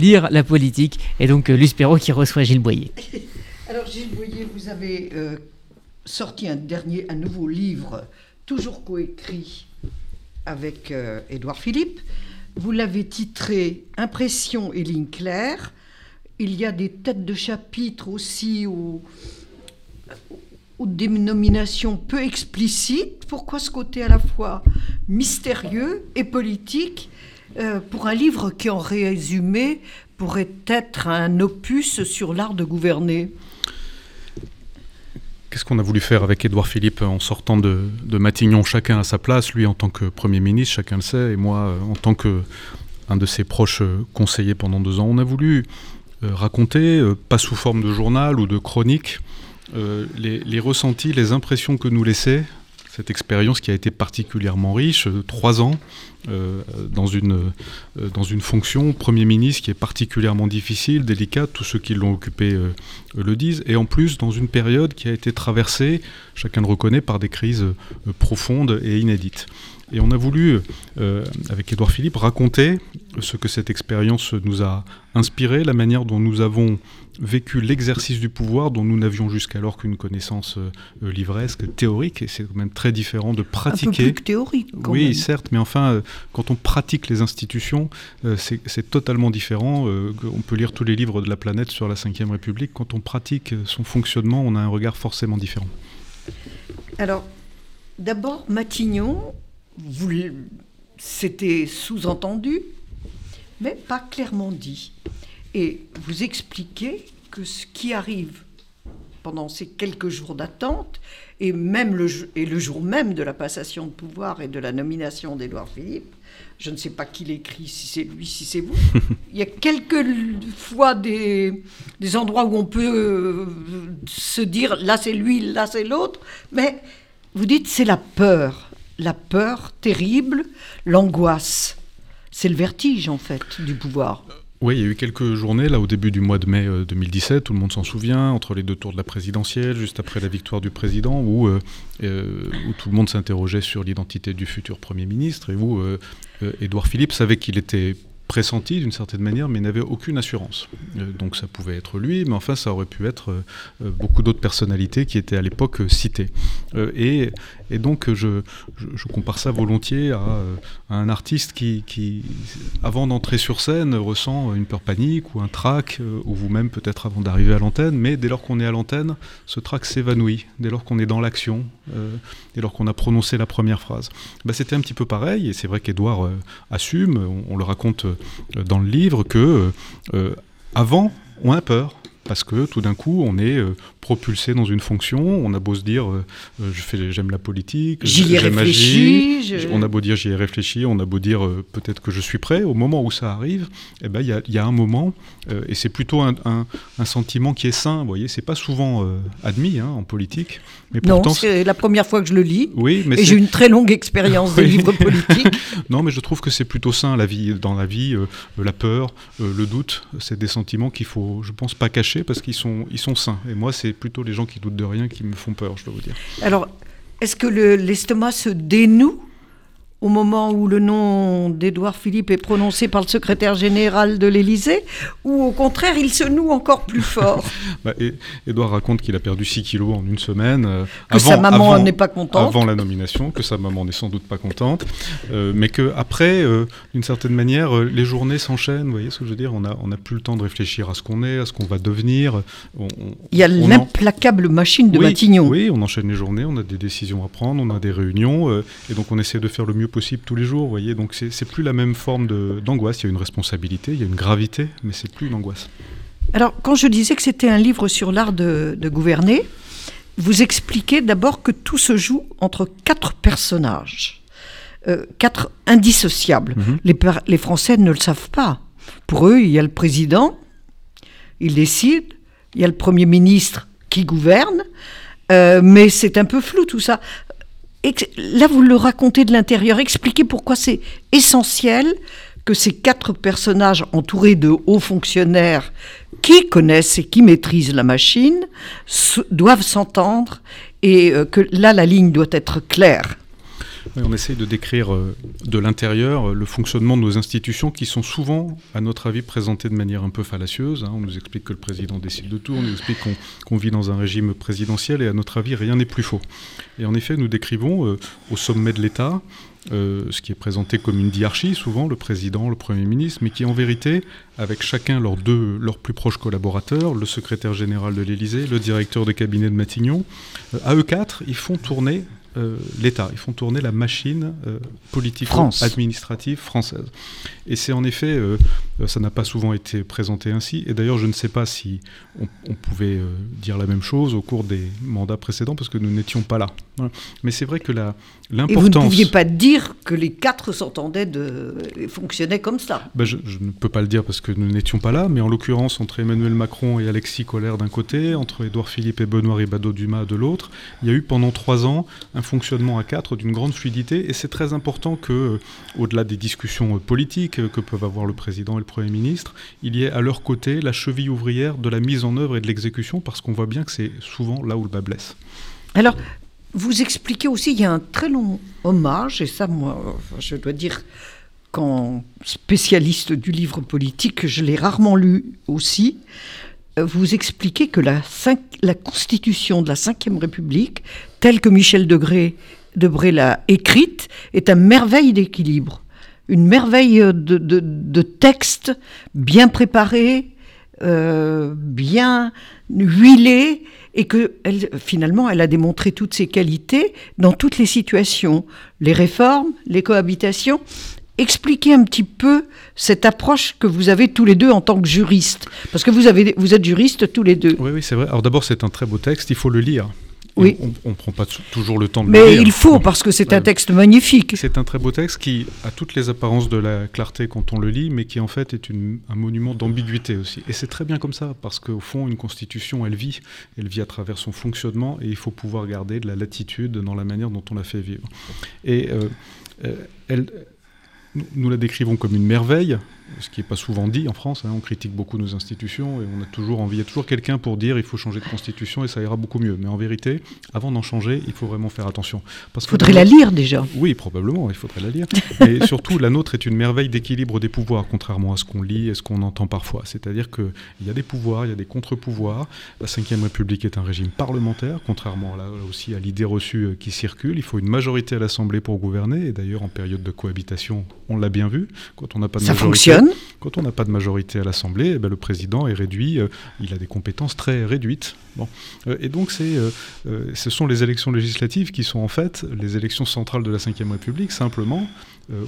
lire la politique. Et donc, euh, Luce Perrault qui reçoit Gilles Boyer. Alors, Gilles Boyer, vous avez euh, sorti un dernier, un nouveau livre, toujours coécrit avec euh, Édouard Philippe. Vous l'avez titré Impression et ligne claire. Il y a des têtes de chapitre aussi ou, ou dénominations peu explicites. Pourquoi ce côté à la fois mystérieux et politique? Euh, pour un livre qui, en résumé, pourrait être un opus sur l'art de gouverner Qu'est-ce qu'on a voulu faire avec Édouard Philippe en sortant de, Matignon, chacun à sa place, lui en tant que Premier ministre, chacun le sait, et moi euh, en tant que un de ses proches euh, conseillers pendant deux ans. On a voulu raconter, pas sous forme de journal ou de chronique, les, ressentis, les impressions que nous laissait cette expérience qui a été particulièrement riche, euh, trois ans euh, dans, une, euh, dans une fonction Premier ministre qui est particulièrement difficile, délicate, tous ceux qui l'ont occupé le disent, et en plus dans une période qui a été traversée, chacun le reconnaît, par des crises profondes et inédites. Et on a voulu, euh, avec Édouard Philippe, raconter ce que cette expérience nous a inspiré, la manière dont nous avons vécu l'exercice du pouvoir dont nous n'avions jusqu'alors qu'une connaissance euh, livresque, théorique, et c'est quand même très différent de pratiquer. Un peu plus que théorique, quand Oui, certes, mais enfin, euh, quand on pratique les institutions, c'est totalement différent. on peut lire tous les livres de la planète sur la Ve République. Quand on pratique son fonctionnement, on a un regard forcément différent. Alors, d'abord, Matignon, c'était sous-entendu, mais pas clairement dit. Et vous expliquez que ce qui arrive pendant ces quelques jours d'attente, et même le, et le jour même de la passation de pouvoir et de la nomination d'Édouard Philippe, je ne sais pas qui l'écrit, si c'est lui, si c'est vous. Il y a quelques fois des, des endroits où on peut euh, se dire là c'est lui, là c'est l'autre, mais vous dites c'est la peur la peur terrible, l'angoisse. C'est le vertige, en fait, du pouvoir. Oui, il y a eu quelques journées, là, au début du mois de mai 2017, euh, tout le monde s'en souvient, entre les deux tours de la présidentielle, juste après la victoire du président, où, euh, euh, tout le monde s'interrogeait sur l'identité du futur Premier ministre, et où Édouard Philippe savait qu'il était pressenti d'une certaine manière, mais n'avait aucune assurance. Euh, donc ça pouvait être lui, mais enfin ça aurait pu être euh, euh, beaucoup d'autres personnalités qui étaient à l'époque citées. Et, donc je, compare ça volontiers à, un artiste qui, avant d'entrer sur scène, ressent une peur panique ou un trac, ou vous-même peut-être avant d'arriver à l'antenne, mais dès lors qu'on est à l'antenne, ce trac s'évanouit, dès lors qu'on est dans l'action, dès lors qu'on a prononcé la première phrase. Bah, C'était un petit peu pareil, et c'est vrai qu'Edouard assume, on, le raconte dans le livre que euh, euh, avant, on a peur parce que tout d'un coup, on est propulsé dans une fonction. On a beau se dire, euh, euh, je fais, j'aime la politique, j'y ai réfléchi. On a beau dire, j'y ai réfléchi. On a beau dire, euh, peut-être que je suis prêt. Au moment où ça arrive, eh ben, il y, y, a un moment, et c'est plutôt un, un, sentiment qui est sain. Vous voyez, c'est pas souvent admis hein, en politique. Mais pourtant, non, c'est la première fois que je le lis. Oui, mais et j'ai une très longue expérience des livres politiques. non, mais je trouve que c'est plutôt sain la vie, dans la vie, la peur, le doute, c'est des sentiments qu'il faut, je pense, pas cacher parce qu'ils sont, ils sont sains. Et moi, c'est plutôt les gens qui doutent de rien qui me font peur, je dois vous dire. Alors, est-ce que l'estomac se dénoue au moment où le nom d'Édouard Philippe est prononcé par le secrétaire général de l'Élysée, ou au contraire, il se noue encore plus fort bah, Édouard raconte qu'il a perdu 6 kilos en une semaine. Euh, que sa maman n'est pas contente. Avant la nomination, que sa maman n'est sans doute pas contente, euh, mais qu'après, euh, d'une certaine manière, les journées s'enchaînent, vous voyez ce que je veux dire On n'a on a plus le temps de réfléchir à ce qu'on est, à ce qu'on va devenir. il y a l'implacable machine de Matignon. Oui, on enchaîne les journées, on a des décisions à prendre, on a des réunions, et donc on essaie de faire le mieux possible tous les jours, vous voyez. Donc c'est plus la même forme d'angoisse. Il y a une responsabilité, il y a une gravité, mais c'est plus une angoisse. Alors, quand je disais que c'était un livre sur l'art de, gouverner, vous expliquez d'abord que tout se joue entre quatre personnages, euh, quatre indissociables. Mhm. les, les Français ne le savent pas. Pour eux, il y a le président, il décide, il y a le Premier ministre qui gouverne, euh, mais c'est un peu flou tout ça là, vous le racontez de l'intérieur. Expliquez pourquoi c'est essentiel que ces quatre personnages entourés de hauts fonctionnaires qui connaissent et qui maîtrisent la machine doivent s'entendre et euh, que là, la ligne doit être claire. On essaye de décrire euh, de l'intérieur euh, le fonctionnement de nos institutions qui sont souvent, à notre avis, présentées de manière un peu fallacieuse. Hein. On nous explique que le président décide de tout, on nous explique qu'on vit dans un régime présidentiel et à notre avis, rien n'est plus faux. Et en effet, nous décrivons euh, au sommet de l'État ce qui est présenté comme une diarchie, souvent le président, le Premier ministre, mais qui en vérité, avec chacun leurs deux, leurs plus proches collaborateurs, le secrétaire général de l'Élysée, le directeur de cabinet de Matignon, à eux quatre, ils font tourner l'État. Ils font tourner la machine euh, politico-administrative française. Et c'est en effet, euh, ça n'a pas souvent été présenté ainsi. Et d'ailleurs, je ne sais pas si on, pouvait dire la même chose au cours des mandats précédents, parce que nous n'étions pas là. Mais c'est vrai que l'importance... Et vous ne pouviez pas dire que les quatre s'entendaient, de... fonctionnaient comme ça. Ben, je, ne peux pas le dire parce que nous n'étions pas là, mais en l'occurrence, entre Emmanuel Macron et Alexis Collère d'un côté, entre Édouard Philippe et Benoît Ribado-Dumas de l'autre, il y a eu pendant trois ans un fonctionnement à quatre d'une grande fluidité. Et c'est très important que, euh, au-delà des discussions euh, politiques euh, que peuvent avoir le président et le Premier ministre, il y ait à leur côté la cheville ouvrière de la mise en œuvre et de l'exécution, parce qu'on voit bien que c'est souvent là où le bas blesse. Alors, vous expliquez aussi, il y a un très long hommage, et ça, moi, je dois dire qu'en spécialiste du livre politique, je l'ai rarement lu aussi, vous expliquez que la, constitution de la Ve République, telle que Michel Debré l'a écrite, est une merveille d'équilibre, une merveille de, texte bien préparé, euh, bien huilé, et que finalement, elle a démontré toutes ses qualités dans toutes les situations, les réformes, les cohabitations, expliquer un petit peu cette approche que vous avez tous les deux en tant que juriste Parce que vous, vous êtes juristes tous les deux. Oui, oui, c'est vrai. Alors d'abord, c'est un très beau texte, il faut le lire. Oui. On ne prend pas toujours le temps de le lire. Mais il faut, parce que c'est un texte magnifique. C'est un très beau texte qui a toutes les apparences de la clarté quand on le lit, mais qui en fait est un monument d'ambiguïté aussi. Et c'est très bien comme ça, parce qu'au fond, une constitution, elle vit. Elle vit à travers son fonctionnement, et il faut pouvoir garder de la latitude dans la manière dont on la fait vivre. Et euh, euh, elle nous la décrivons comme une merveille, ce qui n'est pas souvent dit en France. Hein. on critique beaucoup nos institutions et on a toujours envie, il y a toujours quelqu'un pour dire il faut changer de constitution et ça ira beaucoup mieux. Mais en vérité, avant d'en changer, il faut vraiment faire attention. Il faudrait la lire déjà. Oui, probablement, il faudrait la lire. Et surtout, la nôtre est une merveille d'équilibre des pouvoirs, contrairement à ce qu'on lit et ce qu'on entend parfois. C'est-à-dire qu'il y a des pouvoirs, il y a des contre-pouvoirs. La Ve République est un régime parlementaire, contrairement là, aussi à l'idée reçue euh, qui circule. Il faut une majorité à l'Assemblée pour gouverner. Et d'ailleurs, en période de cohabitation, on l'a bien vu. Quand on n'a pas de ça majorité, fonctionne. Quand on n'a pas de majorité à l'Assemblée, eh ben, le président est réduit, euh, il a des compétences très réduites. Bon. Euh, et donc euh, ce sont les élections législatives qui sont en fait les élections centrales de la Ve République, simplement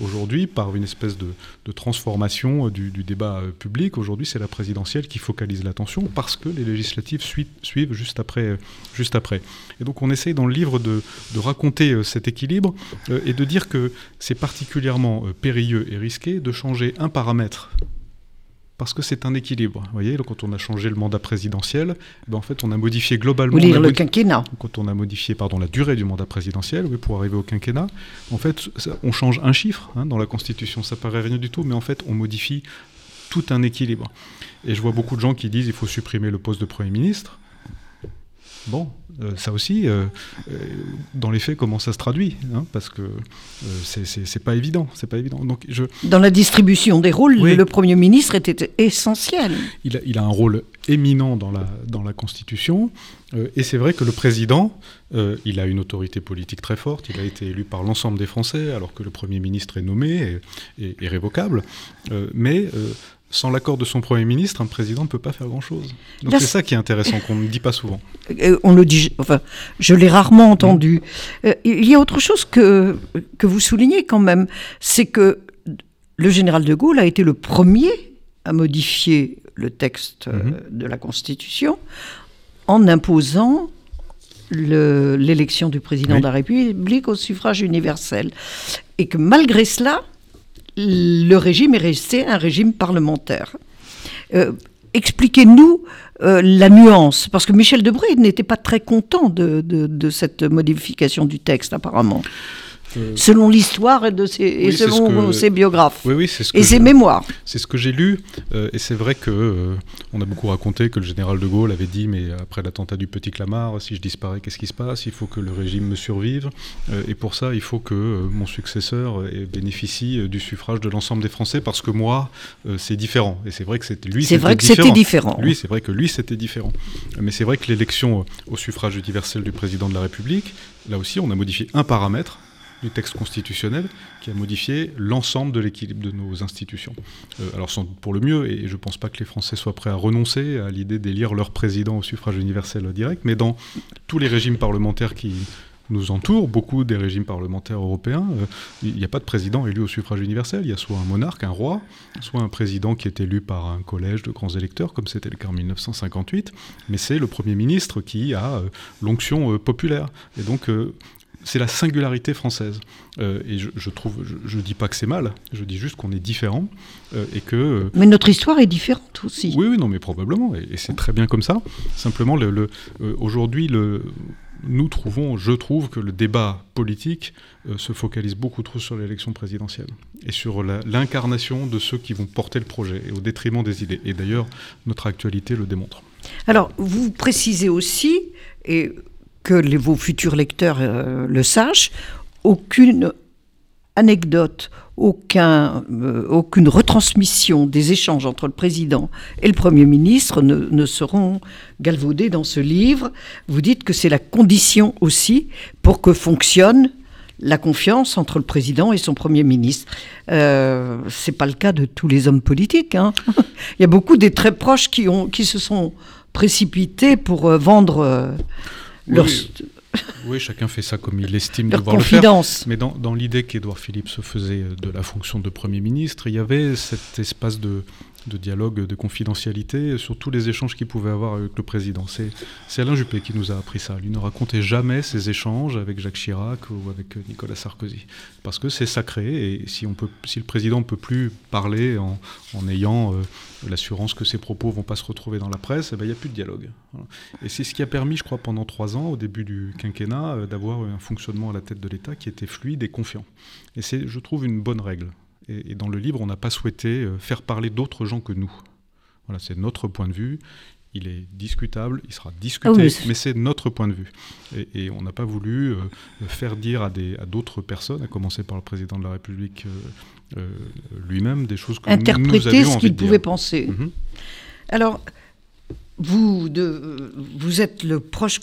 aujourd'hui par une espèce de, transformation du, débat public. Aujourd'hui c'est la présidentielle qui focalise l'attention parce que les législatives suivent juste après, juste après. Et donc on essaye dans le livre de raconter cet équilibre et de dire que c'est particulièrement périlleux et risqué de changer un paramètre parce que c'est un équilibre. Vous voyez, quand on a changé le mandat présidentiel, ben en fait, on a modifié globalement. Vous le quinquennat. Quand on a modifié, pardon, la durée du mandat présidentiel, oui, pour arriver au quinquennat, en fait, on change un chiffre hein, dans la Constitution. Ça paraît rien du tout, mais en fait, on modifie tout un équilibre. Et je vois beaucoup de gens qui disent il faut supprimer le poste de Premier ministre. Bon, euh, ça aussi, euh, euh, dans les faits, comment ça se traduit hein, Parce que c'est pas évident, c'est pas évident. Donc je... Dans la distribution des rôles, le Premier ministre était essentiel. Il a, il a, un rôle éminent dans la, dans la Constitution, et c'est vrai que le président, il a une autorité politique très forte, il a été élu par l'ensemble des Français, alors que le Premier ministre est nommé et, et révocable, mais sans l'accord de son Premier ministre, un président ne peut pas faire grand-chose. Donc c'est ça qui est intéressant, qu'on ne dit pas souvent. Euh, on le dit, enfin, je l'ai rarement entendu. Euh, il y a autre chose que, que vous soulignez quand même, c'est que le général de Gaulle a été le premier à modifier le texte euh, mhm. de la Constitution en imposant l'élection du président de la République au suffrage universel. Et que malgré cela, le régime est resté un régime parlementaire. Euh, expliquez-nous euh, la nuance, parce que Michel Debré n'était pas très content de, cette modification du texte, apparemment. Euh, selon l'histoire et, de ses, et selon ses biographes oui, oui, ce et ses mémoires. C'est ce que j'ai lu, euh, et c'est vrai que euh, on a beaucoup raconté que le général de Gaulle avait dit, mais après l'attentat du Petit Clamart, si je disparais, qu'est-ce qui se passe? Il faut que le régime me survive, et pour ça, il faut que mon successeur bénéficie du suffrage de l'ensemble des Français, parce que moi, c'est différent. Et c'est vrai que c'était lui, c'est vrai que c'était différent. Lui, c'est vrai que lui, c'était différent. Mais c'est vrai que l'élection au suffrage universel du président de la République, là aussi, on a modifié un paramètre du texte constitutionnel qui a modifié l'ensemble de l'équilibre de nos institutions. Euh, alors sans doute pour le mieux, et je ne pense pas que les Français soient prêts à renoncer à l'idée d'élire leur président au suffrage universel direct, mais dans tous les régimes parlementaires qui nous entourent, beaucoup des régimes parlementaires européens, euh, il n'y a pas de président élu au suffrage universel, il y a soit un monarque, un roi, soit un président qui est élu par un collège de grands électeurs, comme c'était le cas en 1958, mais c'est le Premier ministre qui a euh, l'onction populaire. Et donc c'est la singularité française. Euh, et je, trouve, je, dis pas que c'est mal, je dis juste qu'on est différent euh, et que. Euh, mais notre histoire est différente aussi. Oui, oui, non, mais probablement, et, c'est très bien comme ça. Simplement, le, aujourd'hui, le, nous trouvons, je trouve, que le débat politique se focalise beaucoup trop sur l'élection présidentielle et sur l'incarnation de ceux qui vont porter le projet, et au détriment des idées. Et d'ailleurs, notre actualité le démontre. Alors, vous précisez aussi, et que les, vos futurs lecteurs euh, le sachent, aucune anecdote, aucun, euh, aucune retransmission des échanges entre le président et le Premier ministre ne, ne seront galvaudés dans ce livre. Vous dites que c'est la condition aussi pour que fonctionne la confiance entre le président et son Premier ministre. Euh, c'est pas le cas de tous les hommes politiques. Hein. Il y a beaucoup des très proches qui, ont, qui se sont précipités pour euh, vendre oui, chacun fait ça comme il estime devoir le faire. Mais dans, dans l'idée qu'Édouard Philippe se faisait de la fonction de Premier ministre, il y avait cet espace de, de dialogue, de confidentialité sur tous les échanges qu'il pouvait avoir avec le président. C'est Alain Juppé qui nous a appris ça. Lui ne racontait jamais ses échanges avec Jacques Chirac ou avec Nicolas Sarkozy. Parce que c'est sacré et si, le président ne peut plus parler en, ayant euh, l'assurance que ses propos vont pas se retrouver dans la presse, eh ben, il n'y a plus de dialogue. Et c'est ce qui a permis, je crois, pendant trois ans, au début du quinquennat, euh, d'avoir un fonctionnement à la tête de l'État qui était fluide et confiant. Et c'est, je trouve, une bonne règle. Et, dans le livre, on n'a pas souhaité euh, faire parler d'autres gens que nous. Voilà, c'est notre point de vue. Il est discutable, il sera discuté, ah mais c'est notre point de vue. Et, on n'a pas voulu euh, faire dire à, d'autres personnes, à commencer par le président de la République euh, lui-même, des choses que Interpréter nous, avions ce qu'il pouvait penser. Mhm. Alors, vous, de, vous êtes le proche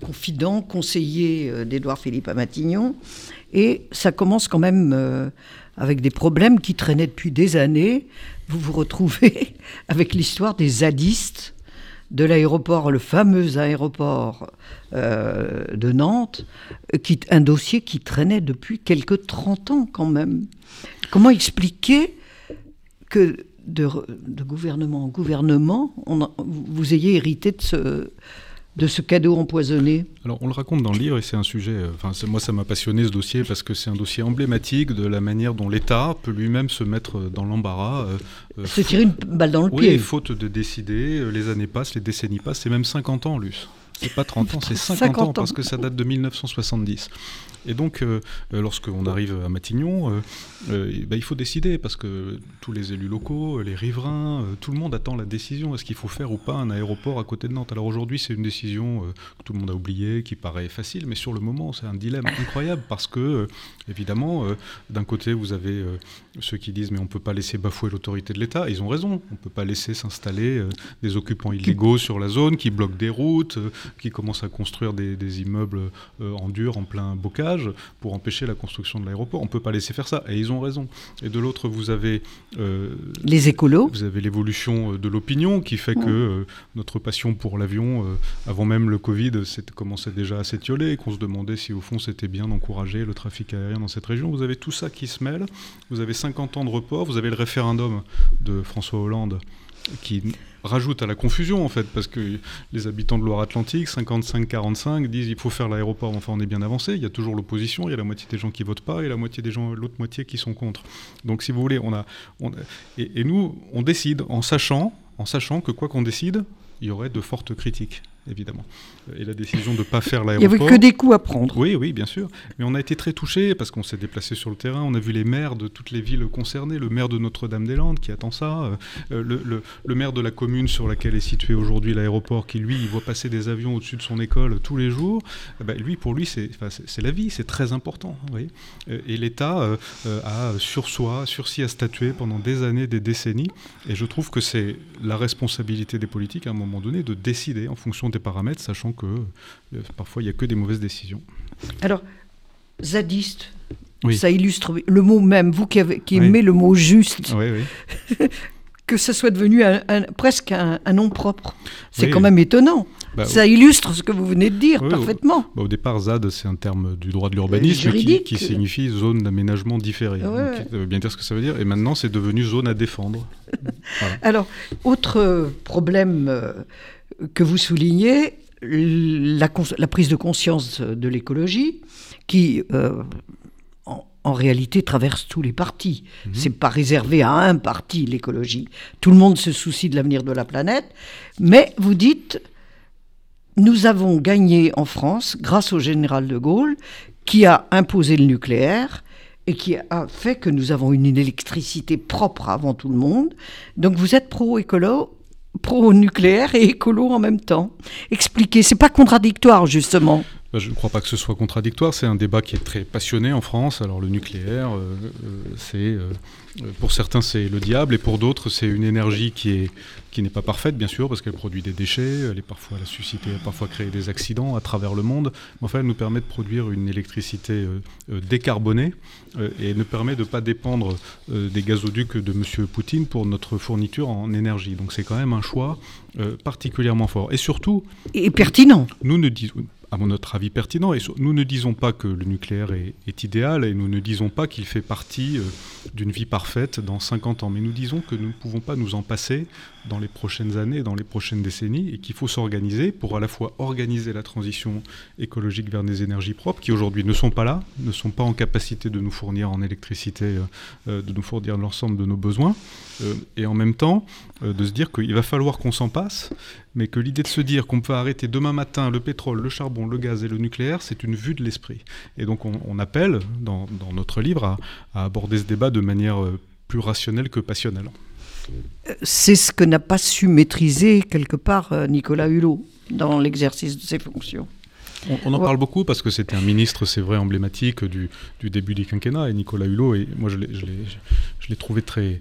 confident, conseiller d'Édouard Philippe à Matignon, et ça commence quand même avec des problèmes qui traînaient depuis des années. Vous vous retrouvez avec l'histoire des zadistes de l'aéroport, le fameux aéroport euh, de Nantes, qui, un dossier qui traînait depuis quelques 30 ans quand même. Comment expliquer que de, gouvernement en gouvernement, vous ayez hérité de ce, de ce cadeau empoisonné Alors on le raconte dans le livre et c'est un sujet, euh, enfin moi ça m'a passionné ce dossier parce que c'est un dossier emblématique de la manière dont l'État peut lui-même se mettre dans l'embarras. Euh, euh, se tirer une balle dans le pied. Oui, faute de décider, les années passent, les décennies passent, c'est même 50 ans Luce. C'est pas 30 ans, c'est 50, ans, parce que ça date de 1970. Et donc, euh, euh, lorsqu'on arrive à Matignon, euh, bah, il faut décider, parce que tous les élus locaux, les riverains, tout le monde attend la décision. Est-ce qu'il faut faire ou pas un aéroport à côté de Nantes? Alors aujourd'hui, c'est une décision que tout le monde a oubliée, qui paraît facile, mais sur le moment, c'est un dilemme incroyable, parce que, évidemment, d'un côté, vous avez ceux qui disent, mais on ne peut pas laisser bafouer l'autorité de l'État. Ils ont raison, on ne peut pas laisser s'installer des occupants illégaux sur la zone, qui bloquent des routes, qui commencent à construire des, des immeubles en dur, en plein bocage pour empêcher la construction de l'aéroport. On ne peut pas laisser faire ça. Et ils ont raison. Et de l'autre, vous avez... Euh, les écolos. Vous avez l'évolution euh, de l'opinion qui fait que euh, notre passion pour l'avion, avant même le Covid, commençait déjà à s'étioler, qu'on se demandait si au fond c'était bien d'encourager le trafic aérien dans cette région. Vous avez tout ça qui se mêle. Vous avez 50 ans de report. Vous avez le référendum de François Hollande qui rajoute à la confusion en fait, parce que les habitants de Loire-Atlantique, 55-45, disent il faut faire l'aéroport, enfin on est bien avancé, il y a toujours l'opposition, il y a la moitié des gens qui votent pas et la moitié des gens, l'autre moitié qui sont contre. Donc si vous voulez, on a, et, nous, on décide en sachant, en sachant que quoi qu'on décide, il y aurait de fortes critiques. Évidemment. Et la décision de ne pas faire Il n'y avait que des coups à prendre. Oui, oui, bien sûr. Mais on a été très touchés parce qu'on s'est déplacé sur le terrain. On a vu les maires de toutes les villes concernées, le maire de Notre-Dame-des-Landes qui attend ça, euh, le, le- le maire de la commune sur laquelle est situé aujourd'hui l'aéroport qui, lui, il voit passer des avions au-dessus de son école tous les jours. Eh ben, lui, pour lui, c'est la vie, c'est très important. vous voyez. Euh, Et l'État euh, euh, a sur soi, sursi à statuer pendant des années, des décennies. Et je trouve que c'est la responsabilité des politiques à un moment donné de décider en fonction des paramètres, sachant que euh, parfois il n'y a que des mauvaises décisions. Alors, zadiste, Oui. ça illustre le mot même, vous qui, avez- qui Oui. aimez le mot juste, Oui, que ça soit devenu un- un- presque un, un nom propre. C'est quand même étonnant. Bah, ça illustre ce que vous venez de dire parfaitement. Bah, au départ, ZAD, c'est un terme du droit de l'urbanisme qui, signifie zone d'aménagement différé. Ouais, Donc, ouais. ça veut bien dire ce que ça veut dire. Et maintenant, c'est devenu zone à défendre. Alors, autre euh, problème euh, que vous soulignez, la, prise de conscience de l'écologie, qui euh, en, en réalité traverse tous les partis. C'est pas réservé à un parti l'écologie. Tout le monde se soucie de l'avenir de la planète, mais vous dites nous avons gagné en France grâce au général de Gaulle qui a imposé le nucléaire et qui a fait que nous avons une électricité propre avant tout le monde. Donc vous êtes pro-écolo, pro-nucléaire et écolo en même temps. Expliquez, c'est pas contradictoire justement. Bah, Je ne crois pas que ce soit contradictoire. C'est un débat qui est très passionné en France. Alors le nucléaire, euh, euh, c'est euh, pour certains c'est le diable et pour d'autres c'est une énergie qui est qui n'est pas parfaite bien sûr parce qu'elle produit des déchets. Elle est parfois elle a suscité, elle a parfois créé des accidents à travers le monde. Mais enfin, elle nous permet de produire une électricité décarbonée et ne permet de ne pas dépendre des gazoducs de Monsieur Poutine pour notre fourniture en énergie. Donc c'est quand même un choix particulièrement fort. Et surtout, Et pertinent. nous ne disons, à notre avis pertinent, nous ne disons pas que le nucléaire est, idéal et nous ne disons pas qu'il fait partie euh, d'une vie parfaite dans 50 ans, mais nous disons que nous ne pouvons pas nous en passer dans les prochaines années, dans les prochaines décennies, et qu'il faut s'organiser pour à la fois organiser la transition écologique vers des énergies propres qui aujourd'hui ne sont pas là, ne sont pas en capacité de nous fournir en électricité, euh, euh, de nous fournir l'ensemble de nos besoins, et en même temps de se dire qu'il va falloir qu'on s'en passe mais que l'idée de se dire qu'on peut arrêter demain matin le pétrole, le charbon, le gaz et le nucléaire, c'est une vue de l'esprit. Et donc on, on appelle, dans, dans notre livre, à, à aborder ce débat de manière euh, plus rationnelle que passionnelle. C'est ce que n'a pas su maîtriser quelque part euh, Nicolas Hulot dans l'exercice de ses fonctions. On, en parle beaucoup parce que c'était un ministre, c'est vrai, emblématique du, du début du quinquennat. Et Nicolas Hulot, et moi je l'ai- trouvé très, euh,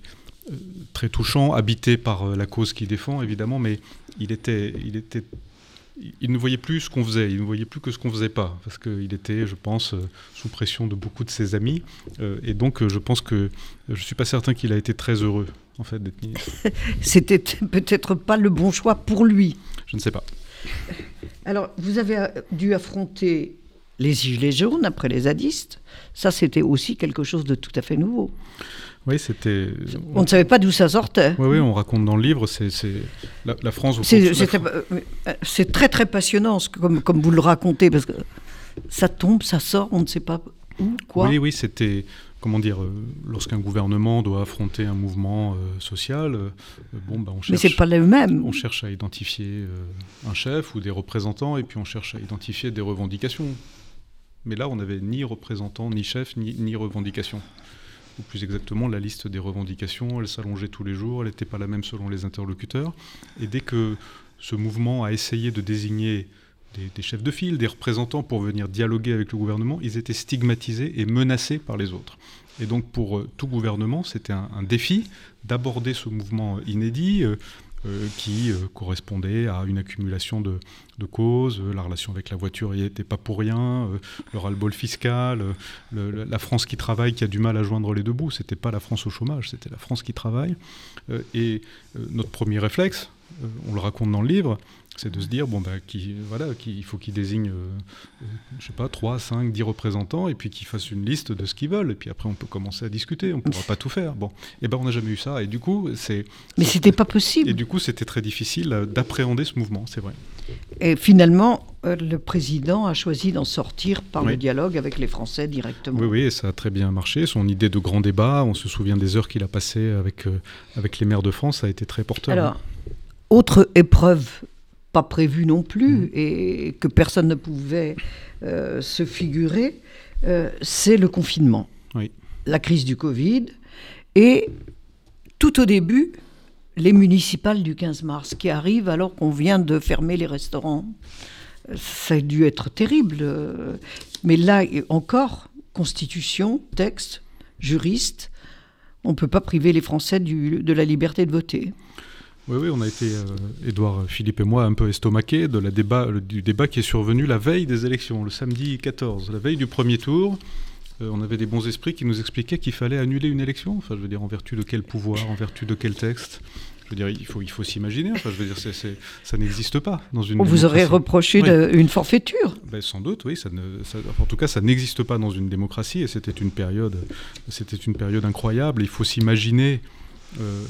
très touchant, habité par euh, la cause qu'il défend, évidemment, mais il était, il était il ne voyait plus ce qu'on faisait, il ne voyait plus que ce qu'on faisait pas, parce qu'il était, je pense, euh, sous pression de beaucoup de ses amis, euh, et donc euh, je pense que je suis pas certain qu'il a été très heureux, en fait, d'être ministre. C'était peut-être pas le bon choix pour lui. Je ne sais pas. Alors, vous avez euh, dû affronter les gilets jaunes après les zadistes. Ça, c'était aussi quelque chose de tout à fait nouveau. Oui, c'était. On ne savait pas d'où ça sortait. Oui, oui, on raconte dans le livre, c'est la, la France. C'est euh, euh, c'est très très passionnant comme, comme vous le racontez parce que ça tombe, ça sort, on ne sait pas où, quoi. Oui, oui, c'était, comment dire, euh, lorsqu'un gouvernement doit affronter un mouvement euh, social, euh, euh, bon, bah, on Mais cherche, c'est pas le même. on cherche à identifier euh, un chef ou des représentants, et puis on cherche à identifier des revendications. Mais là, on n'avait ni représentant, ni chef, ni, ni revendication. Ou plus exactement, la liste des revendications, elle s'allongeait tous les jours, elle n'était pas la même selon les interlocuteurs. Et dès que ce mouvement a essayé de désigner des, chefs de file, des représentants pour venir dialoguer avec le gouvernement, ils étaient stigmatisés et menacés par les autres. Et donc pour euh, tout gouvernement, c'était un, défi d'aborder ce mouvement inédit euh, qui euh, correspondait à une accumulation de, causes. Euh, la relation avec la voiture n'y était pas pour rien. euh, le ras-le-bol fiscal, euh, la France qui travaille, qui a du mal à joindre les deux bouts. C'était pas la France au chômage, c'était la France qui travaille. Euh, et euh, notre premier réflexe, euh, on le raconte dans le livre, c'est de se dire bon bah qui voilà qu'il faut qu'ils désignent euh, je sais pas 3, 5, 10 représentants et puis qu'ils fassent une liste de ce qu'ils veulent. Et puis après on peut commencer à discuter. On pourra pas tout faire. Bon. Et ben on n'a jamais eu ça. Et du coup c'est Mais c'était pas et possible. du coup c'était très difficile euh, d'appréhender ce mouvement c'est vrai. Et finalement, euh, le président a choisi d'en sortir par le dialogue avec les Français directement. oui oui et ça a très bien marché. Son idée de grand débat on se souvient des heures qu'il a passées avec euh, avec les maires de France ça a été très porteur Alors, autre épreuve pas prévu non plus et que personne ne pouvait euh, se figurer, euh, c'est le confinement, Oui. la crise du Covid et tout au début, les municipales du 15 mars qui arrivent alors qu'on vient de fermer les restaurants. Ça a dû être terrible. euh, Mais là encore, constitution, texte, juriste, on ne peut pas priver les Français du- de la liberté de voter. Oui, oui, on a été, euh, Édouard, Philippe et moi, un peu estomaqués de la débat, le- du débat qui est survenu la veille des élections, le samedi 14, la veille du premier tour. Euh, on avait des bons esprits qui nous expliquaient qu'il fallait annuler une élection. Enfin, je veux dire, en vertu de quel pouvoir, en vertu de quel texte? Je veux dire, il faut, il faut s'imaginer. Enfin, je veux dire, ça n'existe pas dans une On vous aurait reproché Oui. de- une forfaiture. Ben, sans doute, oui. Ça ne, ça- en tout cas, ça n'existe pas dans une démocratie et c'était une période, c'était une période incroyable. Il faut s'imaginer, euh, euh,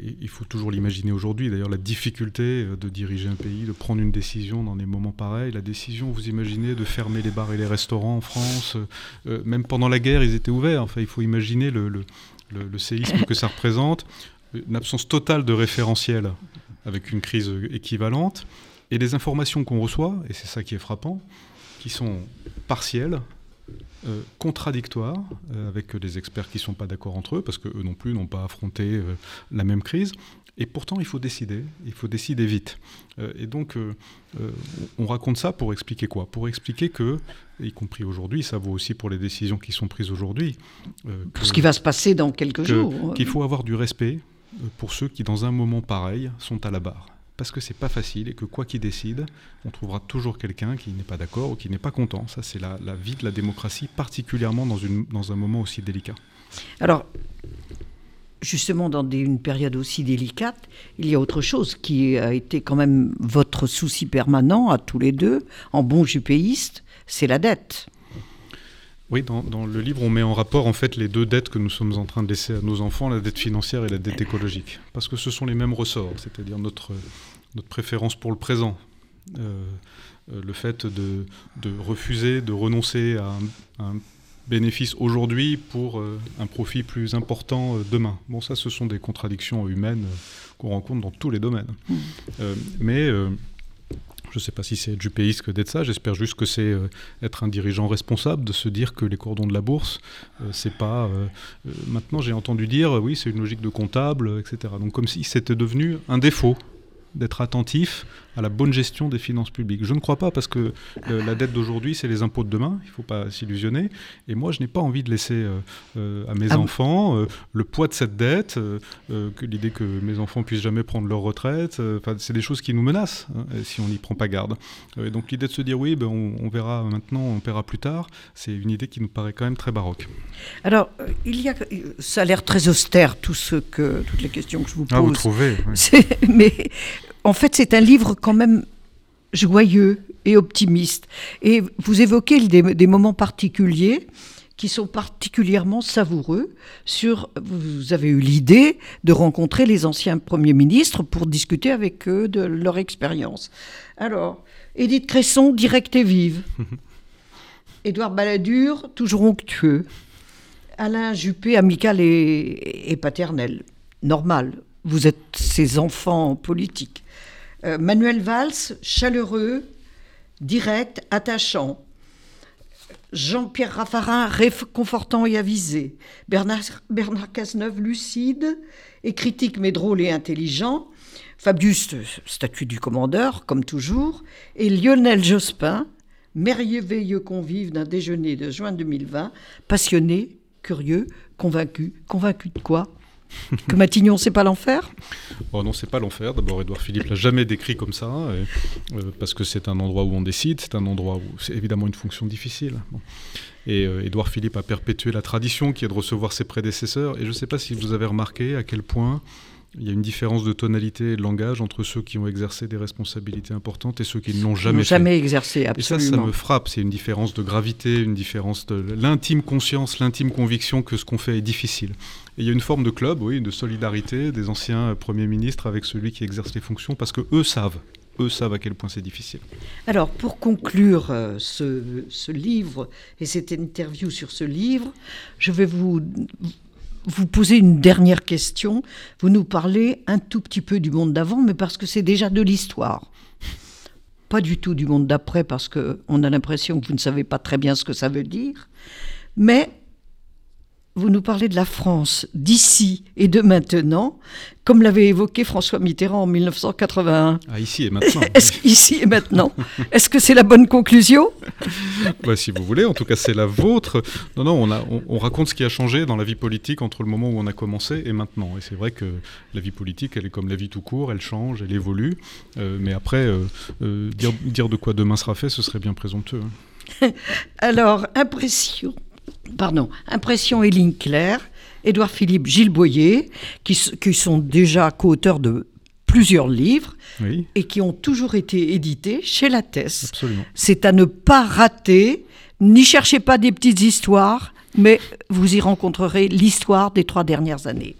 il faut toujours l'imaginer aujourd'hui. D'ailleurs, la difficulté euh, de diriger un pays, de prendre une décision dans des moments pareils. La décision, vous imaginez, de fermer les bars et les restaurants en France. euh, euh, même pendant la guerre, ils étaient ouverts. Enfin, il faut imaginer le- le séisme que ça représente, une absence totale de référentiel avec une crise équivalente. Et les informations qu'on reçoit, et c'est ça qui est frappant, qui sont partielles, euh, contradictoires, euh, avec des experts qui ne sont pas d'accord entre eux, parce qu'eux non plus n'ont pas affronté euh, la même crise. Et pourtant, il faut décider, il faut décider vite. Euh, et donc, euh, euh, on raconte ça pour expliquer quoi? Pour expliquer que, y compris aujourd'hui, ça vaut aussi pour les décisions qui sont prises aujourd'hui, euh, Pour ce qui va se passer dans quelques que- jours. qu'il faut avoir du respect euh, pour ceux qui, dans un moment pareil, sont à la barre. Parce que c'est pas facile et que quoi qu'ils décident, on trouvera toujours quelqu'un qui n'est pas d'accord ou qui n'est pas content. Ça, c'est la, vie de la démocratie, particulièrement dans, un moment aussi délicat. Alors, justement, dans une période aussi délicate, il y a autre chose qui a été quand même votre souci permanent à tous les deux, en bons jupéistes, c'est la dette. Oui, dans, dans le livre, on met en rapport en fait les deux dettes que nous sommes en train de laisser à nos enfants, la dette financière et la dette écologique. Parce que ce sont les mêmes ressorts, c'est-à-dire notre, notre préférence pour le présent. Euh, le fait de, de refuser, de renoncer à un, un bénéfice aujourd'hui pour euh, un profit plus important euh, demain. Bon, ça, ce sont des contradictions humaines qu'on rencontre dans tous les domaines. Mm. Euh, mais je ne sais pas si c'est être jupéiste que d'être ça. J'espère juste que c'est euh, être un dirigeant responsable, de se dire que les cordons de la bourse, euh, c'est pas. euh, maintenant, j'ai entendu dire, oui, c'est une logique de comptable, etc. Donc, comme si c'était devenu un défaut d'être attentif à la bonne gestion des finances publiques. Je ne crois pas parce que euh, la dette d'aujourd'hui, c'est les impôts de demain. Il ne faut pas s'illusionner. Et moi, je n'ai pas envie de laisser euh, euh, à mes Ah, enfants le poids de cette dette, que l'idée que mes enfants puissent jamais prendre leur retraite. c'est des choses qui nous menacent hein, si on n'y prend pas garde. Et donc l'idée de se dire oui, ben, on, on verra maintenant, on paiera plus tard, c'est une idée qui nous paraît quand même très baroque. Alors, il y a, ça a l'air très austère, tout ce que, toutes les questions que je vous pose. Ah, vous trouvez oui. Mais en fait, c'est un livre quand même joyeux et optimiste. Et vous évoquez des, des moments particuliers qui sont particulièrement savoureux. Sur, vous avez eu l'idée de rencontrer les anciens premiers ministres pour discuter avec eux de leur expérience. Alors, Édith Cresson, directe et vive. Édouard Balladur, toujours onctueux. Alain Juppé, amical et, et paternel. Normal. Vous êtes ses enfants politiques. Euh, Manuel Valls, chaleureux, direct, attachant. Jean-Pierre Raffarin, réconfortant et avisé. Bernard, Bernard Cazeneuve, lucide et critique, mais drôle et intelligent. Fabius, statut du commandeur, comme toujours. Et Lionel Jospin, merveilleux convive d'un déjeuner de juin 2020, passionné, curieux, convaincu. Convaincu de quoi? Que Matignon, c'est pas l'enfer? Oh non, c'est pas l'enfer. D'abord, Édouard Philippe l'a jamais décrit comme ça, et, euh, parce que c'est un endroit où on décide, c'est un endroit où c'est évidemment une fonction difficile. Et euh, Édouard Philippe a perpétué la tradition qui est de recevoir ses prédécesseurs. Et je ne sais pas si vous avez remarqué à quel point il y a une différence de tonalité et de langage entre ceux qui ont exercé des responsabilités importantes et ceux qui ne l'ont jamais fait. jamais exercé, Et ça, absolument. ça me frappe. C'est une différence de gravité, une différence de l'intime conscience, l'intime conviction que ce qu'on fait est difficile. Et il y a une forme de club, oui, de solidarité des anciens premiers ministres avec celui qui exerce les fonctions, parce que eux savent, eux savent à quel point c'est difficile. Alors, pour conclure euh, ce, ce livre et cette interview sur ce livre, je vais vous, vous poser une dernière question. Vous nous parlez un tout petit peu du monde d'avant, mais parce que c'est déjà de l'histoire. Pas du tout du monde d'après, parce qu'on a l'impression que vous ne savez pas très bien ce que ça veut dire. Mais vous nous parlez de la France d'ici et de maintenant, comme l'avait évoqué François Mitterrand en 1981. Ah, ici et maintenant. Est-ce, ici et maintenant. Est-ce que c'est la bonne conclusion? Bah, Si vous voulez, en tout cas c'est la vôtre. Non, non, on, a, on, raconte ce qui a changé dans la vie politique entre le moment où on a commencé et maintenant. Et c'est vrai que la vie politique, elle est comme la vie tout court, elle change, elle évolue. Euh, mais après, euh, euh, dire, dire de quoi demain sera fait, ce serait bien présomptueux. Hein. Alors, impression pardon, Impression et ligne claire, Édouard Philippe, Gilles Boyer, qui, qui sont déjà co-auteurs de plusieurs livres et qui ont toujours été édités chez Lattès. C'est à ne pas rater. N'y cherchez pas des petites histoires, mais vous y rencontrerez l'histoire des trois dernières années.